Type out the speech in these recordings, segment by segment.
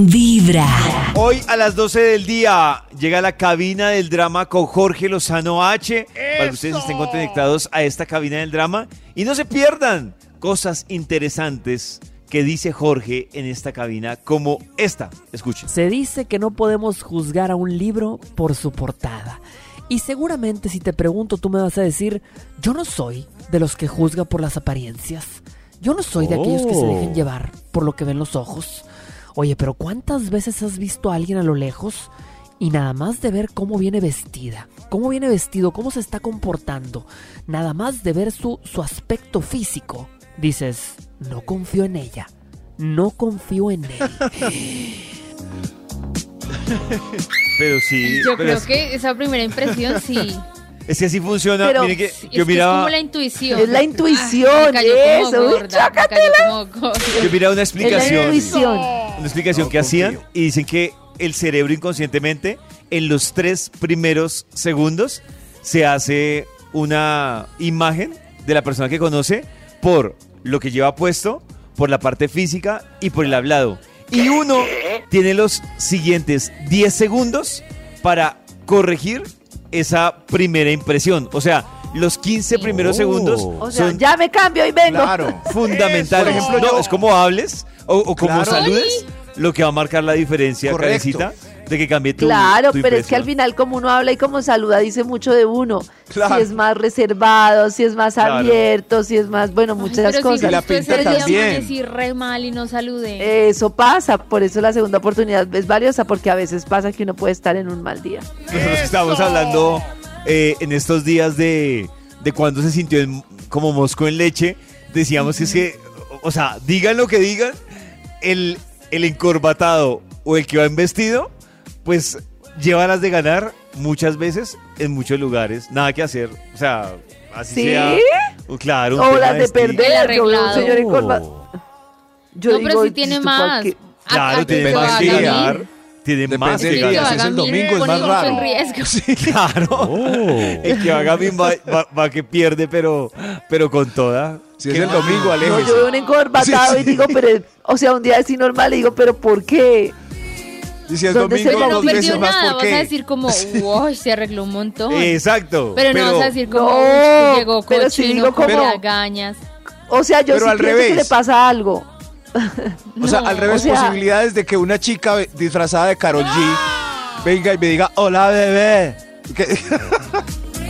Vibra. Hoy a las 12 del día llega la cabina del drama con Jorge Lozano H. Para que ustedes estén conectados a esta cabina del drama y no se pierdan cosas interesantes que dice Jorge en esta cabina como esta. Escuchen. Se dice que no podemos juzgar a un libro por su portada. Y seguramente si te pregunto tú me vas a decir, yo no soy de los que juzga por las apariencias. Yo no soy de aquellos que se dejen Oh. llevar por lo que ven los ojos. Oye, pero ¿cuántas veces has visto a alguien a lo lejos y nada más de ver cómo viene vestida, cómo viene vestido, cómo se está comportando, nada más de ver su, su aspecto físico, dices, no confío en ella, no confío en él. Pero sí. Yo pero creo es, que esa primera impresión sí. es que así funciona. Pero- Miren que es yo que es miraba, como la intuición. Es la intuición, Ah, me cayó como eso, uy, gorda, me chácatela. cayó como gorda. yo miraba una Es la explicación. intuición. Una explicación que hacían y dicen que el cerebro inconscientemente en los tres primeros segundos se hace una imagen de la persona que conoce por lo que lleva puesto, por la parte física y por el hablado. Y uno tiene los siguientes 10 segundos para corregir esa primera impresión. O sea, los 15 primeros Oh. segundos O sea, son ya me cambio y vengo. Claro. fundamentales. Por ejemplo, no, yo- es como hables o, o como Claro. saludes lo que va a marcar la diferencia, Correcto. Karencita, de que cambie tu Claro, tu pero es que al impresión. final como uno habla y como saluda dice mucho de uno. Claro. Si es más reservado, si es más Claro. abierto, si es más, bueno, Ay, muchas pero cosas. Si Y la pinta también. amanecí re mal y no saludé. Eso pasa, por eso la segunda oportunidad es valiosa, porque a veces pasa que uno puede estar en un mal día. Nosotros estábamos hablando eh, en estos días de, de cuando se sintió en- como mosco en leche. Decíamos que es que, o sea, digan lo que digan, el, el encorbatado o el que va en vestido, pues lleva las de ganar muchas veces en muchos lugares. Nada que hacer. O sea, así ¿Sí? sea. Claro. un O las de perder, yo veo un arreglado. señor en corba- Yo no, pero sí tiene ¿esto para más. Claro, tiene más que de bien. ganar. Tiene Depende más que Sí, que ganar. si es el domingo, es más raro. en riesgo. Claro. El que haga bien va, va- va que pierde, pero, pero con toda. Si es el domingo, No, aléjese. yo veo un encorbatado Sí, y sí. digo, pero, o sea, un día así normal y digo, pero ¿por qué? Y si es ¿Dónde se domingo, va? Pero no perdió nada, ¿por vas a decir como, wow, se arregló un montón. Exacto. pero no vas a decir como, No, "Uy, que llegó pero si cochino digo con como- lagañas. O sea, yo Pero sí al pienso que revés. le pasa algo. O sea, No. al revés, O sea- posibilidades de que una chica disfrazada de Carol G venga y me diga, hola bebé. Que-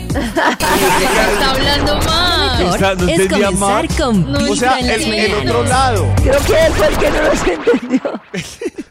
Está hablando más. Mejor Está- no es entendía comenzar más. con No, o sea, el, el otro lado. Creo que él fue el que no los entendió.